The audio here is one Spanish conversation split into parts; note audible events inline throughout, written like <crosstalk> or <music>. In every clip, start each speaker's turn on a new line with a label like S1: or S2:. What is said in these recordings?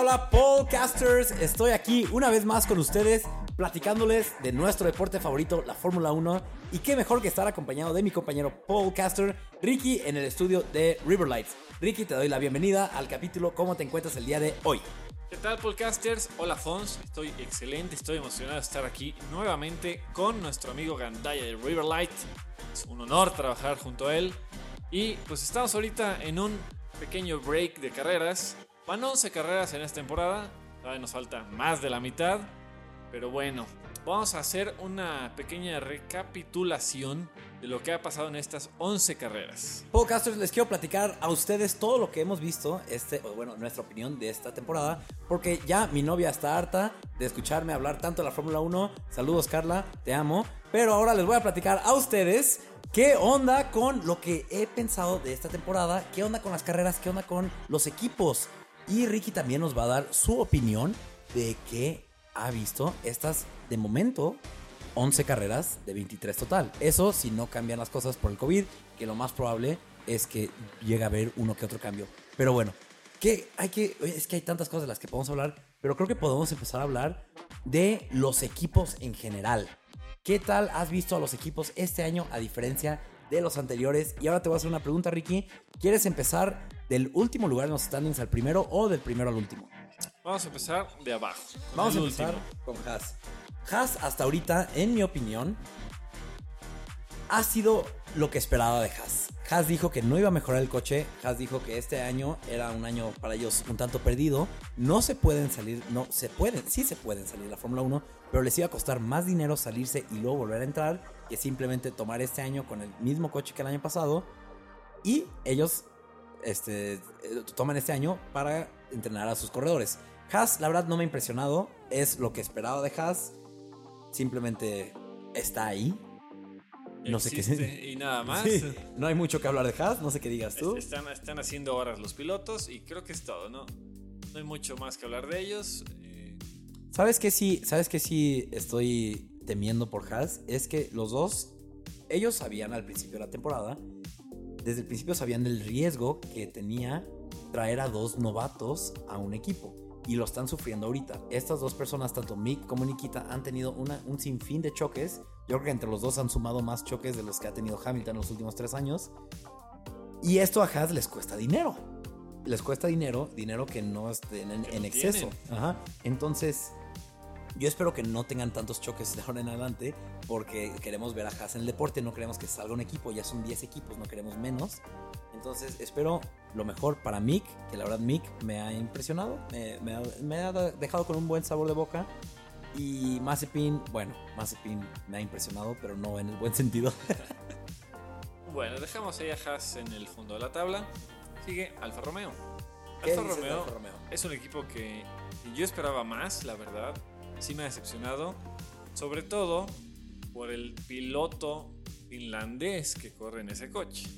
S1: Hola, podcasters. Estoy aquí una vez más con ustedes platicándoles de nuestro deporte favorito, la Fórmula 1. Y qué mejor que estar acompañado de mi compañero podcaster Ricky en el estudio de Riverlights. Ricky, te doy la bienvenida al capítulo ¿Cómo te encuentras el día de hoy?
S2: ¿Qué tal, podcasters? Hola, Fons. Estoy excelente, estoy emocionado de estar aquí nuevamente con nuestro amigo Gandaya de Riverlight. Es un honor trabajar junto a él. Y pues estamos ahorita en un pequeño break de carreras. Van 11 carreras en esta temporada. Todavía nos falta más de la mitad. Pero bueno, vamos a hacer una pequeña recapitulación de lo que ha pasado en estas 11 carreras.
S1: Podcasters, les quiero platicar a ustedes todo lo que hemos visto, este, bueno, nuestra opinión de esta temporada, porque ya mi novia está harta de escucharme hablar tanto de la Fórmula 1. Saludos, Carla, te amo. Pero ahora les voy a platicar a ustedes qué onda con lo que he pensado de esta temporada, qué onda con las carreras, qué onda con los equipos. Y Ricky también nos va a dar su opinión de qué ha visto estas, de momento, 11 carreras de 23 total. Eso si no cambian las cosas por el COVID, que lo más probable es que llegue a haber uno que otro cambio. Pero bueno, que hay que, es que hay tantas cosas de las que podemos hablar, pero creo que podemos empezar a hablar de los equipos en general. ¿Qué tal has visto a los equipos este año a diferencia de los anteriores? Y ahora te voy a hacer una pregunta, Ricky. ¿Quieres empezar del último lugar en los standings al primero o del primero al último?
S2: Vamos a empezar de abajo.
S1: Vamos a empezar con Haas. Haas hasta ahorita, en mi opinión, ha sido lo que esperaba de Haas. Haas dijo que no iba a mejorar el coche. Haas dijo que este año era un año para ellos un tanto perdido. No se pueden salir, no se pueden, sí se pueden salir de la Fórmula 1, pero les iba a costar más dinero salirse y luego volver a entrar que simplemente tomar este año con el mismo coche que el año pasado. Y ellos este, toman este año para entrenar a sus corredores. Haas, la verdad, no me ha impresionado. Es lo que esperaba de Haas. Simplemente está ahí.
S2: No sé qué Y nada <laughs> más.
S1: no hay mucho que hablar de Haas, no sé qué digas tú.
S2: Están, están haciendo horas los pilotos y creo que es todo, ¿no? No hay mucho más que hablar de ellos. Eh.
S1: ¿Sabes qué sí? ¿Sabes qué sí estoy temiendo por Haas? Es que los dos, ellos sabían al principio de la temporada, desde el principio sabían del riesgo que tenía traer a dos novatos a un equipo y lo están sufriendo ahorita. Estas dos personas, tanto Mick como Nikita, han tenido una, un sinfín de choques. Yo creo que entre los dos han sumado más choques de los que ha tenido Hamilton en los últimos tres años. Y esto a Haas les cuesta dinero. Les cuesta dinero, dinero que no esté en, exceso. Ajá. Entonces, yo espero que no tengan tantos choques de ahora en adelante, porque queremos ver a Haas en el deporte, no queremos que salga un equipo, ya son 10 equipos, no queremos menos. Entonces espero lo mejor para Mick, que la verdad Mick me ha impresionado, me, ha, dejado con un buen sabor de boca. Y Mazepin, bueno, Mazepin me ha impresionado, pero no en el buen sentido. <laughs>
S2: bueno, dejamos ahí a Haas en el fondo de la tabla. Sigue Alfa Romeo. Alfa Romeo, Alfa Romeo es un equipo que yo esperaba más, la verdad. Sí me ha decepcionado. Sobre todo por el piloto finlandés que corre en ese coche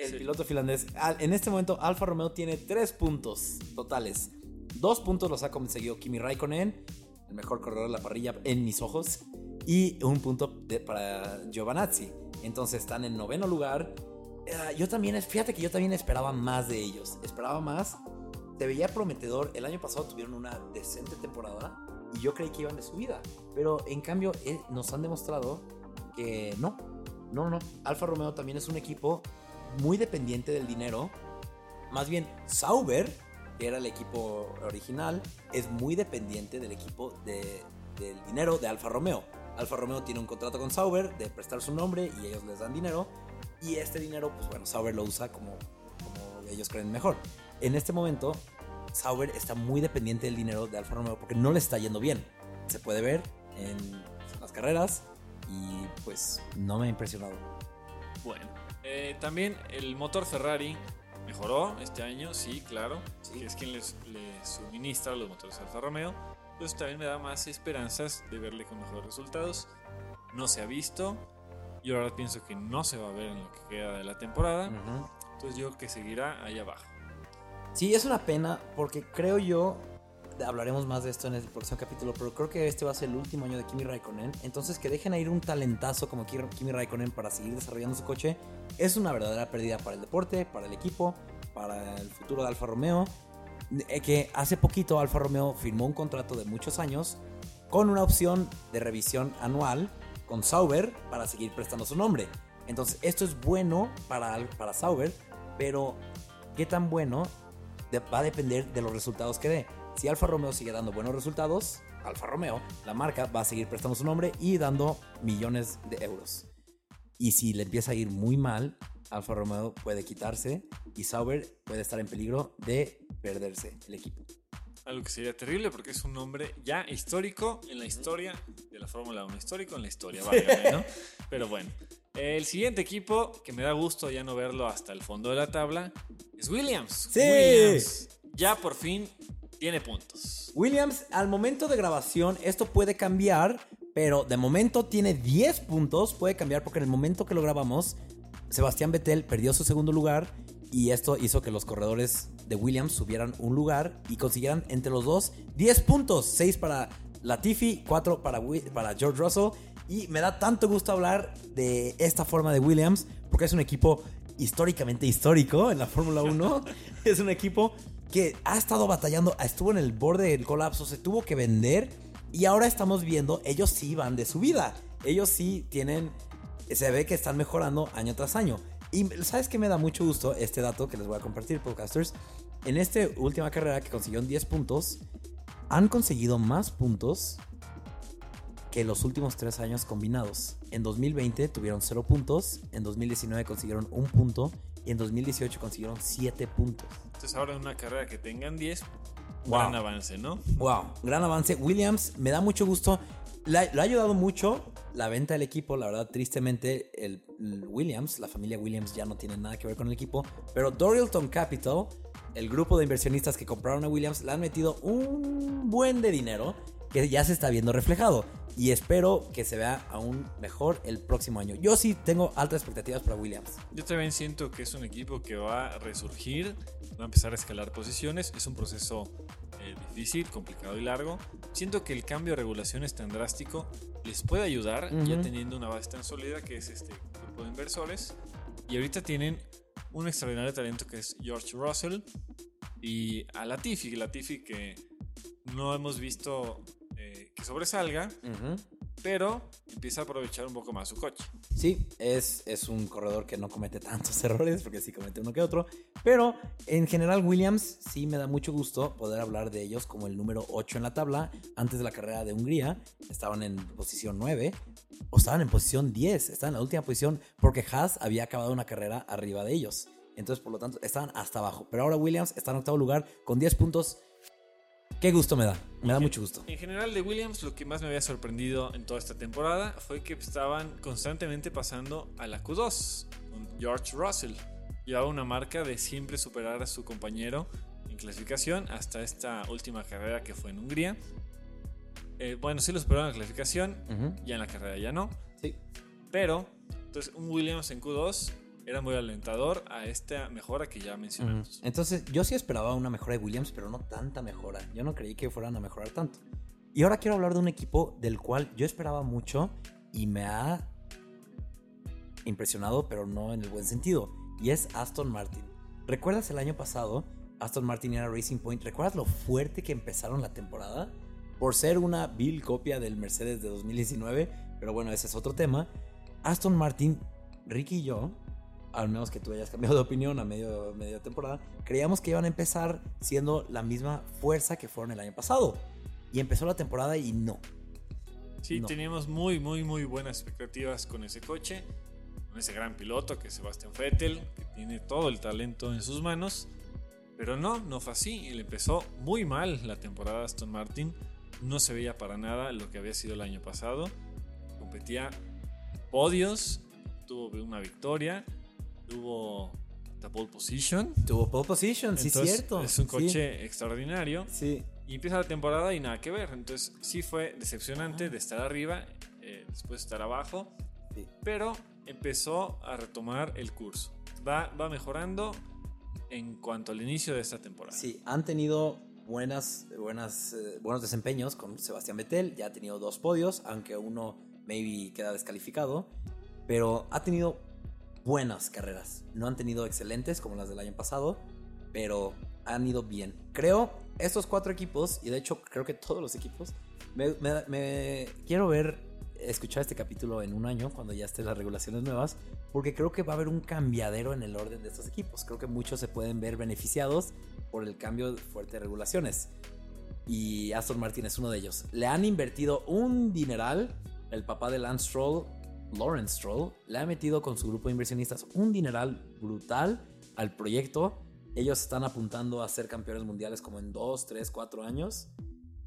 S1: el piloto finlandés. En este momento, Alfa Romeo tiene tres puntos totales. Dos puntos los ha conseguido Kimi Raikkonen, el mejor corredor de la parrilla en mis ojos, y un punto para Giovanazzi. Entonces están en noveno lugar. Eh, yo también, fíjate que yo también esperaba más de ellos. Esperaba más. Te veía prometedor. El año pasado tuvieron una decente temporada y yo creí que iban de subida. Pero en cambio, eh, nos han demostrado que no. No, no. Alfa Romeo también es un equipo muy dependiente del dinero. Más bien, Sauber, que era el equipo original, es muy dependiente del equipo de, del dinero de Alfa Romeo. Alfa Romeo tiene un contrato con Sauber de prestar su nombre y ellos les dan dinero. Y este dinero, pues bueno, Sauber lo usa como, como ellos creen mejor. En este momento, Sauber está muy dependiente del dinero de Alfa Romeo porque no le está yendo bien. Se puede ver en las carreras y pues no me ha impresionado.
S2: Bueno, eh, también el motor Ferrari mejoró este año, sí, claro. Que es quien les, suministra los motores Alfa Romeo. Pues también me da más esperanzas de verle con mejores resultados. No se ha visto. Yo ahora pienso que no se va a ver en lo que queda de la temporada. Entonces yo creo que seguirá ahí abajo.
S1: Sí, es una pena porque creo yo hablaremos más de esto en el próximo capítulo, pero creo que este va a ser el último año de Kimi Raikkonen. Entonces, que dejen ir un talentazo como Kimi Raikkonen para seguir desarrollando su coche es una verdadera pérdida para el deporte, para el equipo, para el futuro de Alfa Romeo. eh, que hace poquito Alfa Romeo firmó un contrato de muchos años con una opción de revisión anual con Sauber para seguir prestando su nombre. Entonces, esto es bueno para, para Sauber, pero qué tan bueno va a depender de los resultados que dé. Si Alfa Romeo sigue dando buenos resultados, Alfa Romeo, la marca va a seguir prestando su nombre y dando millones de euros. Y si le empieza a ir muy mal, Alfa Romeo puede quitarse y Sauber puede estar en peligro de perderse el equipo.
S2: Algo que sería terrible porque es un nombre ya histórico en la historia de la Fórmula 1. Histórico en la historia, vale, ¿no? <laughs> Pero bueno. El siguiente equipo, que me da gusto ya no verlo hasta el fondo de la tabla, es Williams.
S1: Sí.
S2: Williams ya por fin tiene puntos.
S1: Williams, al momento de grabación, esto puede cambiar, pero de momento tiene 10 puntos. Puede cambiar porque en el momento que lo grabamos, Sebastián Vettel perdió su segundo lugar y esto hizo que los corredores de Williams subieran un lugar y consiguieran entre los dos 10 puntos. 6 para Latifi, 4 para, para George Russell. Y me da tanto gusto hablar de esta forma de Williams porque es un equipo históricamente histórico en la Fórmula 1. <laughs> es un equipo que ha estado batallando, estuvo en el borde del colapso, se tuvo que vender y ahora estamos viendo, ellos sí van de su vida. Ellos sí tienen, se ve que están mejorando año tras año. Y ¿sabes qué me da mucho gusto? Este dato que les voy a compartir, podcasters. En esta última carrera que consiguieron 10 puntos, han conseguido más puntos que los últimos 3 años combinados. En 2020 tuvieron 0 puntos, en 2019 consiguieron 1 punto y en 2018 consiguieron 7 puntos.
S2: Entonces ahora en una carrera que tengan 10, gran avance, ¿no?
S1: Wow, gran avance. Williams, me da mucho gusto. Le, ha ayudado mucho la venta del equipo. La verdad, tristemente, el, Williams, la familia Williams ya no tiene nada que ver con el equipo. Pero Dorilton Capital, el grupo de inversionistas que compraron a Williams, le han metido un buen de dinero que ya se está viendo reflejado. Y espero que se vea aún mejor el próximo año. Yo sí tengo altas expectativas para Williams.
S2: Yo también siento que es un equipo que va a resurgir, va a empezar a escalar posiciones. Es un proceso eh, difícil, complicado y largo. Siento que el cambio de regulaciones tan drástico les puede ayudar, ya teniendo una base tan sólida que es este grupo de inversores. Y ahorita tienen un extraordinario talento que es George Russell y a Latifi, Latifi que no hemos visto que sobresalga, pero empieza a aprovechar un poco más su coche.
S1: Sí, es, es un corredor que no comete tantos <laughs> errores, porque sí comete uno que otro, pero en general Williams sí me da mucho gusto poder hablar de ellos como el número 8 en la tabla. Antes de la carrera de Hungría estaban en posición 9 o estaban en posición 10, estaban en la última posición porque Haas había acabado una carrera arriba de ellos. Entonces, por lo tanto, estaban hasta abajo. Pero ahora Williams está en octavo lugar con 10 puntos Qué gusto me da, me da mucho gusto.
S2: En general de Williams lo que más me había sorprendido en toda esta temporada fue que estaban constantemente pasando a la Q2 con George Russell. Llevaba una marca de siempre superar a su compañero en clasificación hasta esta última carrera que fue en Hungría. Eh, bueno, sí lo superaron en la clasificación, ya en la carrera ya no.
S1: Sí.
S2: Pero, entonces un Williams en Q2 era muy alentador a esta mejora que ya mencionamos.
S1: Entonces, yo sí esperaba una mejora de Williams, pero no tanta mejora. Yo no creí que fueran a mejorar tanto. Y ahora quiero hablar de un equipo del cual yo esperaba mucho y me ha impresionado, pero no en el buen sentido. Y es Aston Martin. ¿Recuerdas el año pasado? Aston Martin era Racing Point. ¿Recuerdas lo fuerte que empezaron la temporada? Por ser una vil copia del Mercedes de 2019. Pero bueno, ese es otro tema. Aston Martin, Ricky y yo al menos que tú hayas cambiado de opinión a medio, media temporada, creíamos que iban a empezar siendo la misma fuerza que fueron el año pasado. Y empezó la temporada y no.
S2: Sí, teníamos muy, muy, muy buenas expectativas con ese coche, con ese gran piloto que es Sebastian Vettel, que tiene todo el talento en sus manos. Pero no, no fue así. Él empezó muy mal la temporada Aston Martin. No se veía para nada lo que había sido el año pasado. Competía podios, tuvo una victoria tuvo la pole position.
S1: Tuvo pole position, sí, cierto.
S2: Es un coche extraordinario.
S1: Sí.
S2: Y empieza la temporada y nada que ver. Entonces, sí fue decepcionante de estar arriba, eh, después de estar abajo. Sí. Pero empezó a retomar el curso. Va, va mejorando en cuanto al inicio de esta temporada.
S1: Sí, han tenido buenas, buenas, eh, buenos desempeños con Sebastián Vettel. Ya ha tenido dos podios, aunque uno maybe queda descalificado. Pero ha tenido buenas carreras. No han tenido excelentes como las del año pasado, pero han ido bien. Creo estos cuatro equipos, y de hecho creo que todos los equipos, me, quiero ver, escuchar este capítulo en un año, cuando ya estén las regulaciones nuevas, porque creo que va a haber un cambiadero en el orden de estos equipos. Creo que muchos se pueden ver beneficiados por el cambio fuerte de regulaciones. Y Aston Martin es uno de ellos. Le han invertido un dineral. El papá de Lance Stroll, Lawrence Stroll, le ha metido con su grupo de inversionistas un dineral brutal al proyecto. Ellos están apuntando a ser campeones mundiales como en 2, 3, 4 años.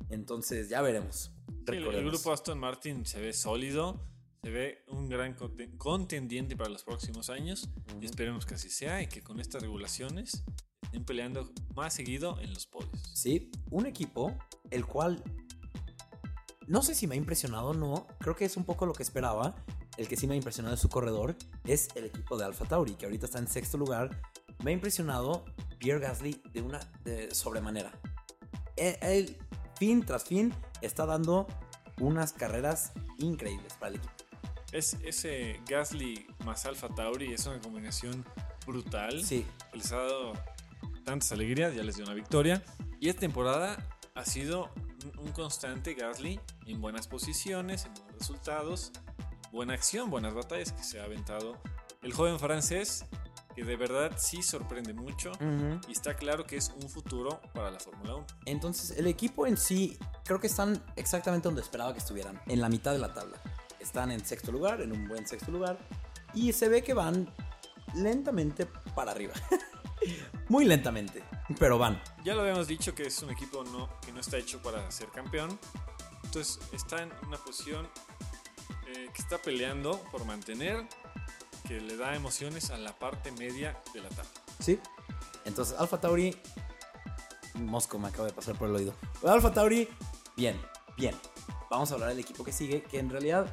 S1: Entonces ya veremos.
S2: Sí, el, grupo Aston Martin se ve sólido, se ve un gran conte- contendiente para los próximos años y esperemos que así sea y que con estas regulaciones estén peleando más seguido en los podios.
S1: Sí, un equipo el cual no sé si me ha impresionado o no, creo que es un poco lo que esperaba. El que sí me ha impresionado de su corredor es el equipo de Alfa Tauri, que ahorita está en sexto lugar. Me ha impresionado Pierre Gasly de una de sobremanera. E- Él, fin tras fin, está dando unas carreras increíbles para el equipo.
S2: Es, ese Gasly más Alfa Tauri es una combinación brutal.
S1: Sí,
S2: les ha dado tantas alegrías, ya les dio una victoria. Y esta temporada ha sido un constante Gasly en buenas posiciones, en buenos resultados, buena acción, buenas batallas que se ha aventado el joven francés, que de verdad sí sorprende mucho y está claro que es un futuro para la Fórmula 1.
S1: Entonces, el equipo en sí, creo que están exactamente donde esperaba que estuvieran, en la mitad de la tabla. Están en sexto lugar, en un buen sexto lugar, y se ve que van lentamente para arriba. <laughs> Muy lentamente, pero van.
S2: Ya lo habíamos dicho que es un equipo no, que no está hecho para ser campeón. Entonces está en una posición eh, que está peleando por mantener, que le da emociones a la parte media de la tabla.
S1: Sí. Entonces, Alfa Tauri. Mosco me acaba de pasar por el oído. Alfa Tauri, bien, bien. Vamos a hablar del equipo que sigue, que en realidad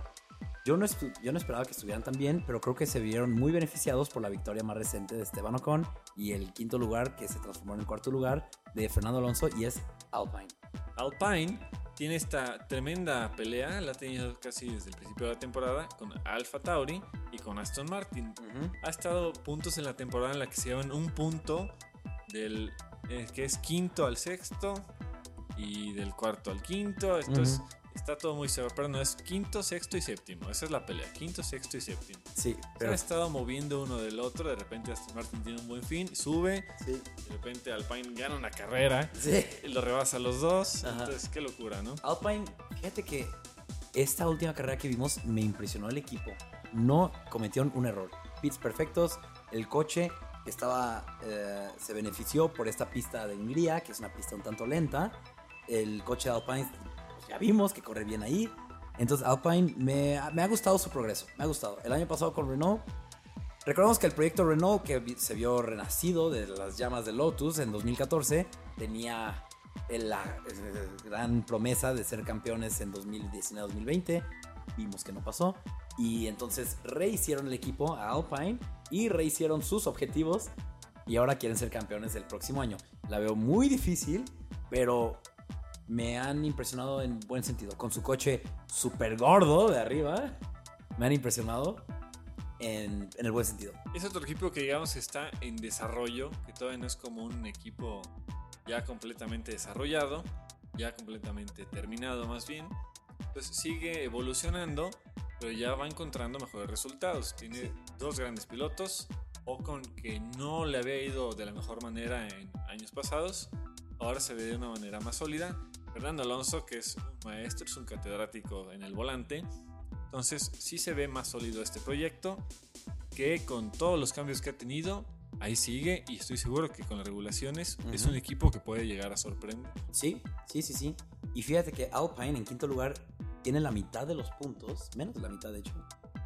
S1: yo no, yo no esperaba que estuvieran tan bien, pero creo que se vieron muy beneficiados por la victoria más reciente de Esteban Ocon y el quinto lugar que se transformó en el cuarto lugar de Fernando Alonso y es Alpine.
S2: Alpine tiene esta tremenda pelea, la ha tenido casi desde el principio de la temporada con Alfa Tauri y con Aston Martin. Ha estado puntos en la temporada en la que se llevan un punto del eh, que es quinto al sexto y del cuarto al quinto. Entonces
S1: Ujú.
S2: Está todo muy cerrado, pero no es quinto, sexto y séptimo. Esa es la pelea, quinto, sexto y séptimo.
S1: Sí,
S2: Se
S1: pero
S2: ha estado moviendo uno del otro. De repente Aston Martin tiene un buen fin, sube.
S1: sí,
S2: De repente Alpine gana una carrera.
S1: sí.
S2: Y lo rebasa a los dos.
S1: Ajá.
S2: Entonces, qué locura, ¿no?
S1: Alpine, fíjate que esta última carrera que vimos me impresionó el equipo. No cometieron un error. Pits perfectos, el coche estaba, eh, se benefició por esta pista de Hungría, que es una pista un tanto lenta. El coche de Alpine, ya vimos que corre bien ahí. Entonces Alpine me, me ha gustado su progreso, me ha gustado. El año pasado con Renault, recordemos que el proyecto Renault, que se vio renacido de las llamas de Lotus en 2014, tenía la gran promesa de ser campeones en 2019-2020. Vimos que no pasó. Y entonces rehicieron el equipo a Alpine y rehicieron sus objetivos. Y ahora quieren ser campeones el próximo año. La veo muy difícil, pero me han impresionado en buen sentido. Con su coche súper gordo de arriba, me han impresionado en, en el buen sentido.
S2: Es otro equipo que, digamos, está en desarrollo, que todavía no es como un equipo ya completamente desarrollado, ya completamente terminado más bien. Entonces sigue evolucionando, pero ya va encontrando mejores resultados. Tiene dos grandes pilotos, Ocon que no le había ido de la mejor manera en años pasados, ahora se ve de una manera más sólida. Fernando Alonso, que es un maestro, es un catedrático en el volante. Entonces sí se ve más sólido este proyecto, que con todos los cambios que ha tenido, ahí sigue y estoy seguro que con las regulaciones es
S1: Ujú.
S2: un equipo que puede llegar a sorprender.
S1: Sí, sí, sí, sí. Y fíjate que Alpine en quinto lugar tiene la mitad de los puntos, menos de la mitad de hecho,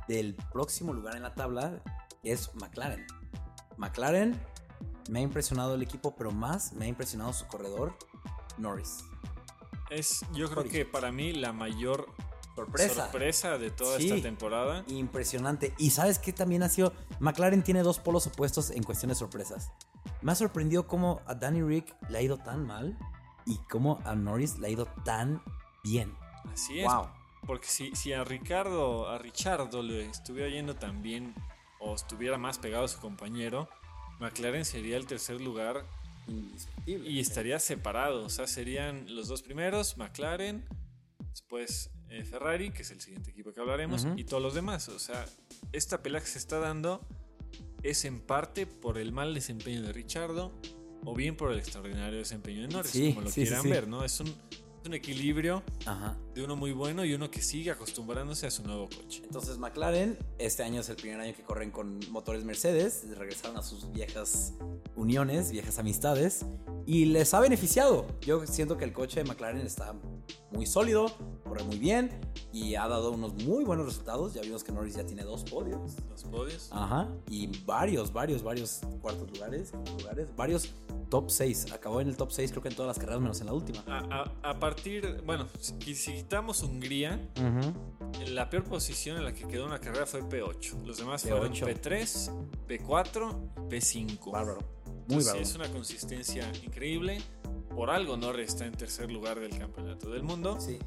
S1: del próximo lugar en la tabla es McLaren. McLaren me ha impresionado el equipo, pero más me ha impresionado su corredor, Norris.
S2: Es yo creo
S1: Sorry.
S2: que para mí la mayor
S1: Sorpresa.
S2: sorpresa de toda
S1: Sí.
S2: esta temporada.
S1: Impresionante. Y sabes que también ha sido. McLaren tiene dos polos opuestos en cuestión de sorpresas. Me ha sorprendido cómo a Danny Rick le ha ido tan mal y cómo a Norris le ha ido tan bien.
S2: Así es.
S1: Wow.
S2: Porque si, si a Ricardo, a Richardo le estuviera yendo tan bien o estuviera más pegado a su compañero, McLaren sería el tercer lugar
S1: indiscutible.
S2: Y estaría separado, o sea, serían los dos primeros, McLaren, después eh, Ferrari, que es el siguiente equipo que hablaremos, y todos los demás. O sea, esta pelea que se está dando es en parte por el mal desempeño de Richardo o bien por el extraordinario desempeño de Norris,
S1: Sí,
S2: como lo
S1: sí,
S2: quieran
S1: sí.
S2: ver, ¿no? Es un, es un equilibrio
S1: Ajá.
S2: de uno muy bueno y uno que sigue acostumbrándose a su nuevo coche.
S1: Entonces McLaren, este año es el primer año que corren con motores Mercedes, regresaron a sus viejas uniones, viejas amistades, y les ha beneficiado. Yo siento que el coche de McLaren está muy sólido, corre muy bien, y ha dado unos muy buenos resultados. Ya vimos que Norris ya tiene dos podios.
S2: Los podios.
S1: Ajá, y varios, varios, varios cuartos lugares, lugares, varios top 6. Acabó en el top 6 creo que en todas las carreras menos en la última.
S2: A, a- a partir, bueno, si, si quitamos Hungría, la peor posición en la que quedó una carrera fue P8. Los demás fueron
S1: P8.
S2: P3, P4 y P5.
S1: Bárbaro. Muy
S2: Entonces,
S1: bárbaro.
S2: Es una consistencia increíble. Por algo Norris está en tercer lugar del campeonato del mundo.
S1: Sí.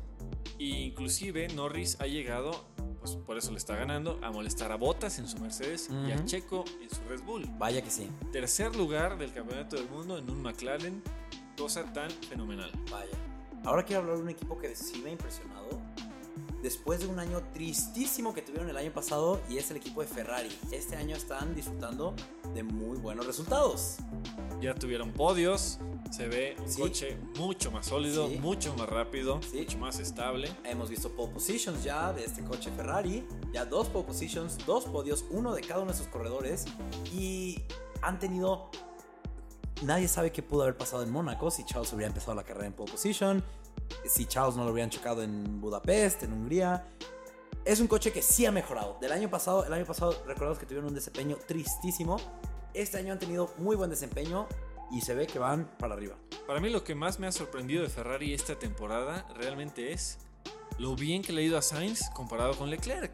S2: Y inclusive Norris ha llegado, pues por eso le está ganando, a molestar a Bottas en su Mercedes y a. Checo en su Red Bull.
S1: Vaya que sí.
S2: Tercer lugar del campeonato del mundo en un McLaren. Cosa tan fenomenal.
S1: Vaya. Ahora quiero hablar de un equipo que sí me ha impresionado. Después de un año tristísimo que tuvieron el año pasado y es el equipo de Ferrari. Este año están disfrutando de muy buenos resultados.
S2: Ya tuvieron podios. Se ve un
S1: Sí.
S2: coche mucho más sólido,
S1: Sí.
S2: mucho más rápido,
S1: Sí.
S2: mucho más estable.
S1: Hemos visto pole positions ya de este coche Ferrari. Ya dos pole positions, dos podios, uno de cada uno de sus corredores. Y han tenido... Nadie sabe qué pudo haber pasado en Mónaco si Charles hubiera empezado la carrera en pole position. Si Charles no lo hubieran chocado en Budapest, en Hungría. Es un coche que sí ha mejorado. Del año pasado, el año pasado recordamos que tuvieron un desempeño tristísimo. Este año han tenido muy buen desempeño y se ve que van para arriba.
S2: Para mí lo que más me ha sorprendido de Ferrari esta temporada realmente es lo bien que le ha ido a Sainz comparado con Leclerc.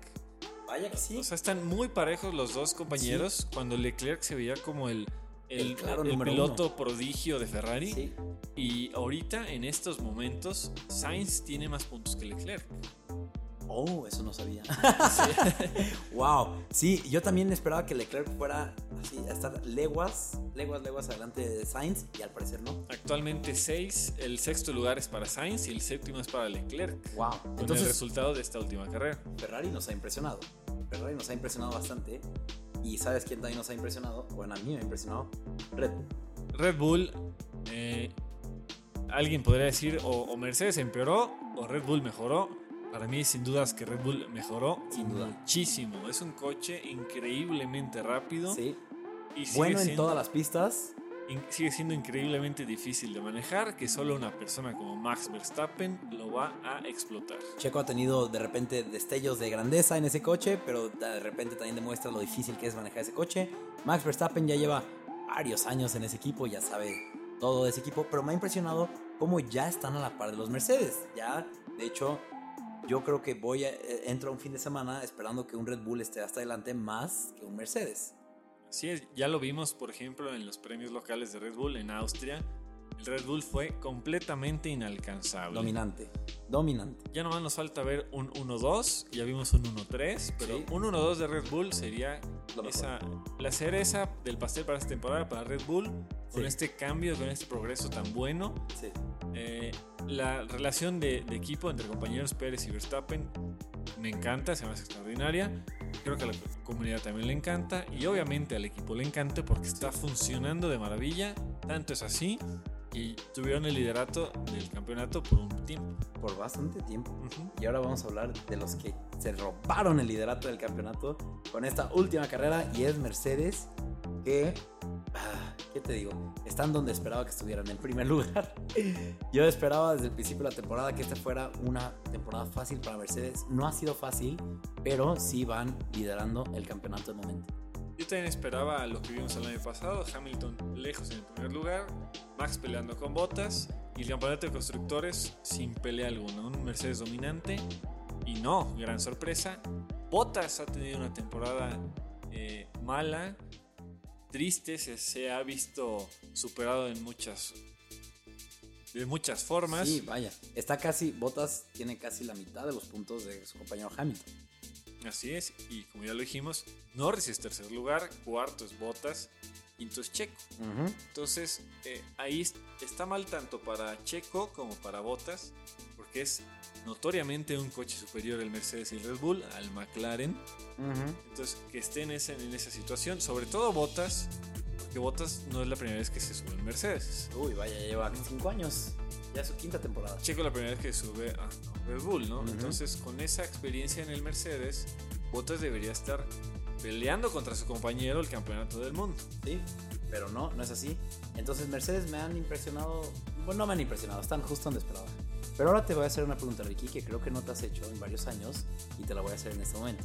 S1: Vaya que sí.
S2: O sea, están muy parejos los dos compañeros cuando Leclerc se veía como el, el,
S1: El claro
S2: el
S1: número
S2: piloto prodigio de Ferrari.
S1: sí.
S2: Y ahorita, en estos momentos, Sainz tiene más puntos que Leclerc.
S1: Oh, eso no sabía. <laughs> wow. Sí, yo también esperaba que Leclerc fuera así, a estar leguas, leguas, leguas adelante de Sainz y al parecer no.
S2: Actualmente 6, el sexto lugar es para Sainz y el séptimo es para Leclerc.
S1: Wow.
S2: Con el
S1: Entonces,
S2: resultado de esta última carrera.
S1: Ferrari nos ha impresionado. Ferrari nos ha impresionado bastante. Y ¿sabes quién también nos ha impresionado? Bueno, a mí me ha impresionado. Red Bull.
S2: Red Bull, eh, alguien podría decir o, o Mercedes empeoró o Red Bull mejoró. Para mí, sin dudas que Red Bull mejoró
S1: Sin duda.
S2: muchísimo. Es un coche increíblemente rápido
S1: Sí.
S2: y
S1: Bueno en
S2: siendo,
S1: todas las pistas.
S2: sigue siendo increíblemente difícil de manejar. Que solo una persona como Max Verstappen lo va a explotar.
S1: Checo ha tenido de repente destellos de grandeza en ese coche, pero de repente también demuestra lo difícil que es manejar ese coche. Max Verstappen ya lleva varios años en ese equipo, ya sabe todo de ese equipo, pero me ha impresionado cómo ya están a la par de los Mercedes. Ya, de hecho, yo creo que voy a eh, entro un fin de semana esperando que un Red Bull esté hasta adelante más que un Mercedes.
S2: Es, ya lo vimos, por ejemplo, en los premios locales de Red Bull en Austria. Red Bull fue completamente inalcanzable.
S1: Dominante, dominante.
S2: Ya nomás nos falta ver un 1-2, ya vimos un 1-3, pero
S1: Sí.
S2: un 1-2 de Red Bull sería esa, la cereza del pastel para esta temporada para Red Bull, con
S1: Sí.
S2: este cambio, con este progreso tan bueno.
S1: Sí.
S2: Eh, la relación de, de equipo entre compañeros Pérez y Verstappen me encanta, se me hace extraordinaria. Creo que a la comunidad también le encanta y obviamente al equipo le encanta porque está funcionando de maravilla. Tanto es así y tuvieron el liderato del campeonato por un tiempo.
S1: Por bastante tiempo. Y ahora vamos a hablar de los que se robaron el liderato del campeonato con esta última carrera y es Mercedes que, ah, ¿qué te digo? Están donde esperaba que estuvieran en primer <laughs> lugar. Yo esperaba desde el principio de la temporada que esta fuera una temporada fácil para Mercedes. No ha sido fácil, pero sí van liderando el campeonato de momento.
S2: Yo también esperaba lo que vimos el año pasado, Hamilton lejos en el primer lugar, Max peleando con Bottas y el campeonato de constructores sin pelea alguna, un Mercedes dominante y no, gran sorpresa, Bottas ha tenido una temporada eh, mala, triste, se, ha visto superado en muchas muchas formas.
S1: Sí, vaya. Está casi, Bottas tiene casi la mitad de los puntos de su compañero Hamilton.
S2: Así es, y como ya lo dijimos, Norris es tercer lugar, cuarto es Bottas, quinto es Checo. Entonces, eh, ahí está mal tanto para Checo como para Bottas, porque es notoriamente un coche superior el Mercedes y el Red Bull al McLaren. Entonces, que estén en esa, en esa situación, sobre todo Bottas, porque Bottas no es la primera vez que se sube en Mercedes.
S1: Uy, vaya, lleva cinco años. Ya es su quinta temporada.
S2: Checo la primera vez que sube a Red Bull, ¿no? Entonces, con esa experiencia en el Mercedes, Bottas debería estar peleando contra su compañero el campeonato del mundo.
S1: Sí, pero no, no es así. Entonces, Mercedes me han impresionado. Bueno, no me han impresionado, están justo donde esperaba. Pero ahora te voy a hacer una pregunta, Ricky, que creo que no te has hecho en varios años y te la voy a hacer en este momento.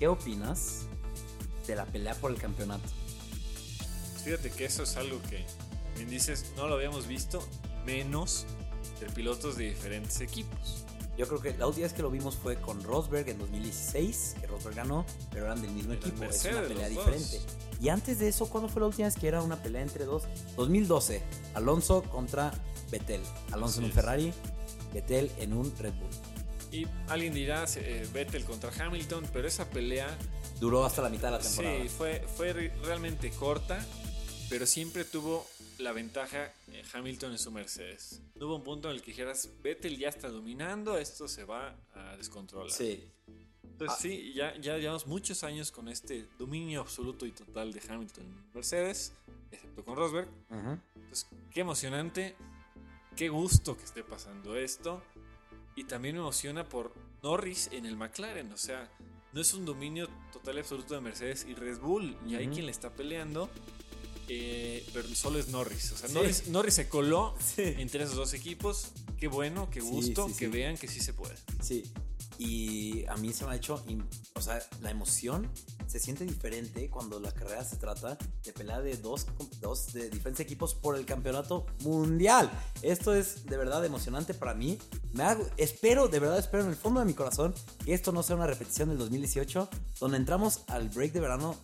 S1: ¿Qué opinas de la pelea por el campeonato?
S2: Fíjate que eso es algo que, bien dices, no lo habíamos visto, menos de pilotos de diferentes equipos.
S1: Yo creo que la última vez que lo vimos fue con Rosberg en 2016, que Rosberg ganó, pero eran del mismo equipo. es una pelea diferente. Y antes de eso, ¿cuándo fue la última vez que era una pelea entre dos? 2012, Alonso contra Vettel. Alonso en un Ferrari, Vettel en un Red Bull.
S2: Y alguien dirá eh, Vettel contra Hamilton, pero esa pelea
S1: duró hasta la mitad de la temporada.
S2: Sí, fue, fue realmente corta, pero siempre tuvo la ventaja eh, Hamilton en su Mercedes. Hubo un punto en el que dijeras, Vettel ya está dominando, esto se va a descontrolar.
S1: Sí.
S2: Entonces ah. sí, ya, ya llevamos muchos años con este dominio absoluto y total de Hamilton en Mercedes, excepto con Rosberg. Entonces, qué emocionante, qué gusto que esté pasando esto. Y también me emociona por Norris en el McLaren, o sea, no es un dominio total y absoluto de Mercedes y Red Bull, y hay quien le está peleando. Eh, pero solo es Norris. O sea, Norris, se coló entre esos dos equipos. Qué bueno, qué gusto, que vean que sí se puede.
S1: Sí. Y a mí se me ha hecho, o sea, la emoción se siente diferente cuando la carrera se trata de pelea de dos, dos de diferentes equipos por el campeonato mundial. Esto es de verdad emocionante para mí. Me hago, espero, de verdad espero en el fondo de mi corazón que esto no sea una repetición del 2018, donde entramos al break de verano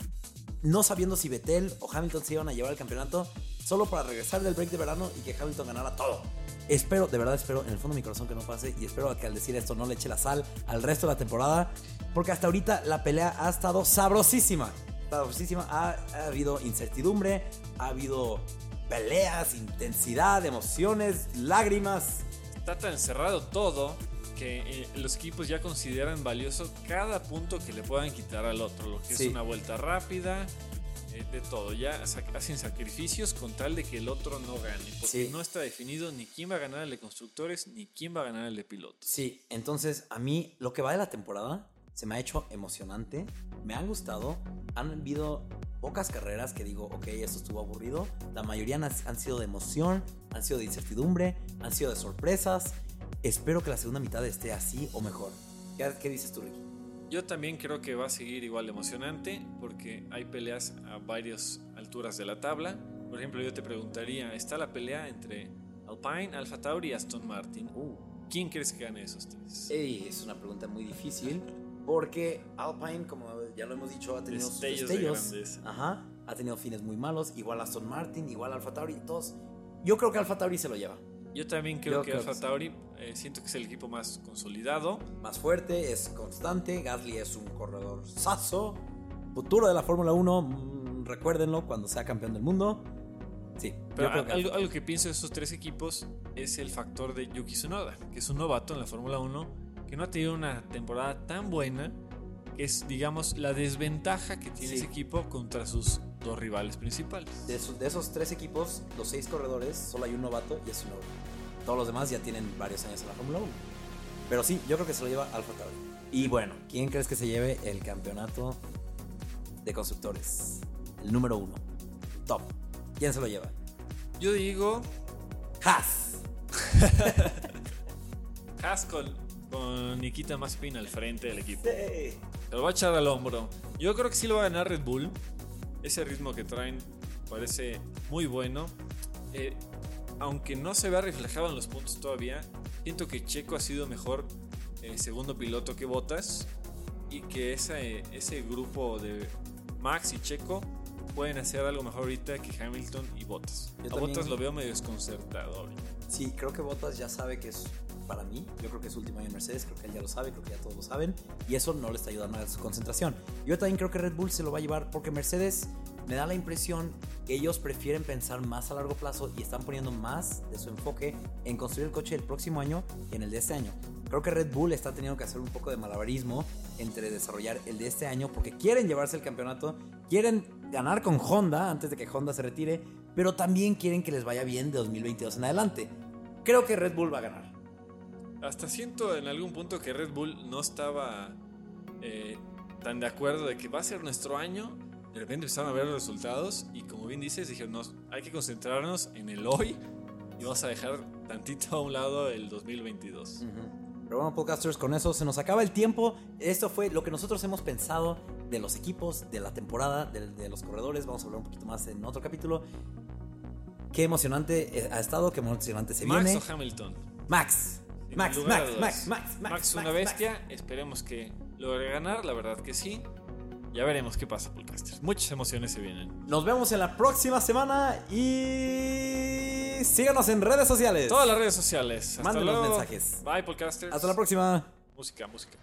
S1: no sabiendo si Vettel o Hamilton se iban a llevar el campeonato, solo para regresar del break de verano y que Hamilton ganara todo. Espero, de verdad espero, en el fondo de mi corazón que no pase y espero que al decir esto no le eche la sal al resto de la temporada, porque hasta ahorita la pelea ha estado sabrosísima. Sabrosísima, ha, ha habido incertidumbre, ha habido peleas, intensidad, emociones, lágrimas.
S2: Está tan cerrado todo que eh, los equipos ya consideran valioso cada punto que le puedan quitar al otro, lo que es una vuelta rápida, eh, de todo. Ya hacen sacrificios con tal de que el otro no gane, porque no está definido ni quién va a ganar el de constructores ni quién va a ganar el de pilotos.
S1: Sí, entonces a mí lo que va de la temporada se me ha hecho emocionante, me han gustado, han habido pocas carreras que digo, ok, esto estuvo aburrido, la mayoría han, han sido de emoción, han sido de incertidumbre, han sido de sorpresas Espero que la segunda mitad esté así o mejor. ¿Qué, dices tú, Ricky?
S2: Yo también creo que va a seguir igual emocionante porque hay peleas a varias alturas de la tabla. Por ejemplo, yo te preguntaría, ¿está la pelea entre Alpine, Alfa Tauri y Aston Martin? Uh. ¿Quién crees que gane esos tres?
S1: es una pregunta muy difícil porque Alpine, como ya lo hemos dicho, ha tenido destellos, destellos Ajá, ha tenido fines muy malos, igual Aston Martin, igual Alfa Tauri, todos. Yo creo que Alfa Tauri se lo lleva.
S2: Yo también creo que Alfa Tauri eh, siento que es el equipo más consolidado.
S1: Más fuerte, es constante. Gasly es un corredor saso. Futuro de la Fórmula 1, mm, recuérdenlo cuando sea campeón del mundo. Sí.
S2: Pero algo, algo, que pienso de esos tres equipos es el factor de Yuki Tsunoda, que es un novato en la Fórmula 1, que no ha tenido una temporada tan buena, que es, digamos, la desventaja que tiene ese equipo contra sus dos rivales principales.
S1: De esos, de esos, tres equipos, los seis corredores, solo hay un novato y es un novato. Todos los demás ya tienen varios años en la Fórmula 1. Pero sí, yo creo que se lo lleva Alfa Tauri. Y bueno, ¿quién crees que se lleve el campeonato de constructores? El número uno. Top. ¿Quién se lo lleva?
S2: Yo digo.
S1: Haas. <laughs>
S2: Haas con, con Nikita Mazepin al frente del equipo. Se lo va a echar al hombro. Yo creo que sí lo va a ganar Red Bull. Ese ritmo que traen parece muy bueno. Eh, aunque no se vea reflejado en los puntos todavía, siento que Checo ha sido mejor eh, segundo piloto que Bottas y que ese, ese grupo de Max y Checo pueden hacer algo mejor ahorita que Hamilton y Bottas. a Bottas lo veo medio desconcertado.
S1: Sí, creo que Bottas ya sabe que es para mí. Yo creo que es último año en Mercedes, creo que él ya lo sabe, creo que ya todos lo saben. Y eso no le está ayudando a su concentración. Yo también creo que Red Bull se lo va a llevar porque Mercedes me da la impresión que ellos prefieren pensar más a largo plazo y están poniendo más de su enfoque en construir el coche del próximo año y en el de este año. Creo que Red Bull está teniendo que hacer un poco de malabarismo entre desarrollar el de este año porque quieren llevarse el campeonato, quieren ganar con Honda antes de que Honda se retire, pero también quieren que les vaya bien de 2022 en adelante. Creo que Red Bull va a ganar.
S2: Hasta siento en algún punto que Red Bull no estaba eh, tan de acuerdo de que va a ser nuestro año. De repente empezaron a ver los resultados y como bien dices, dijeron, no, hay que concentrarnos en el hoy y vamos a dejar tantito a un lado el 2022.
S1: Pero bueno, podcasters, con eso se nos acaba el tiempo. Esto fue lo que nosotros hemos pensado de los equipos, de la temporada, de, de los corredores. Vamos a hablar un poquito más en otro capítulo. Qué emocionante eh, ha estado, qué emocionante se
S2: Max
S1: viene.
S2: o Hamilton.
S1: Max. Max, Max. Max, Max, Max,
S2: Max, una
S1: Max,
S2: bestia. Esperemos que logre ganar, la verdad que sí. Ya veremos qué pasa, podcasters. Muchas emociones se vienen.
S1: Nos vemos en la próxima semana y síganos en redes sociales.
S2: Todas las redes sociales. Hasta
S1: Mándenos
S2: luego.
S1: mensajes.
S2: Bye, podcasters.
S1: Hasta la próxima.
S2: Música, música.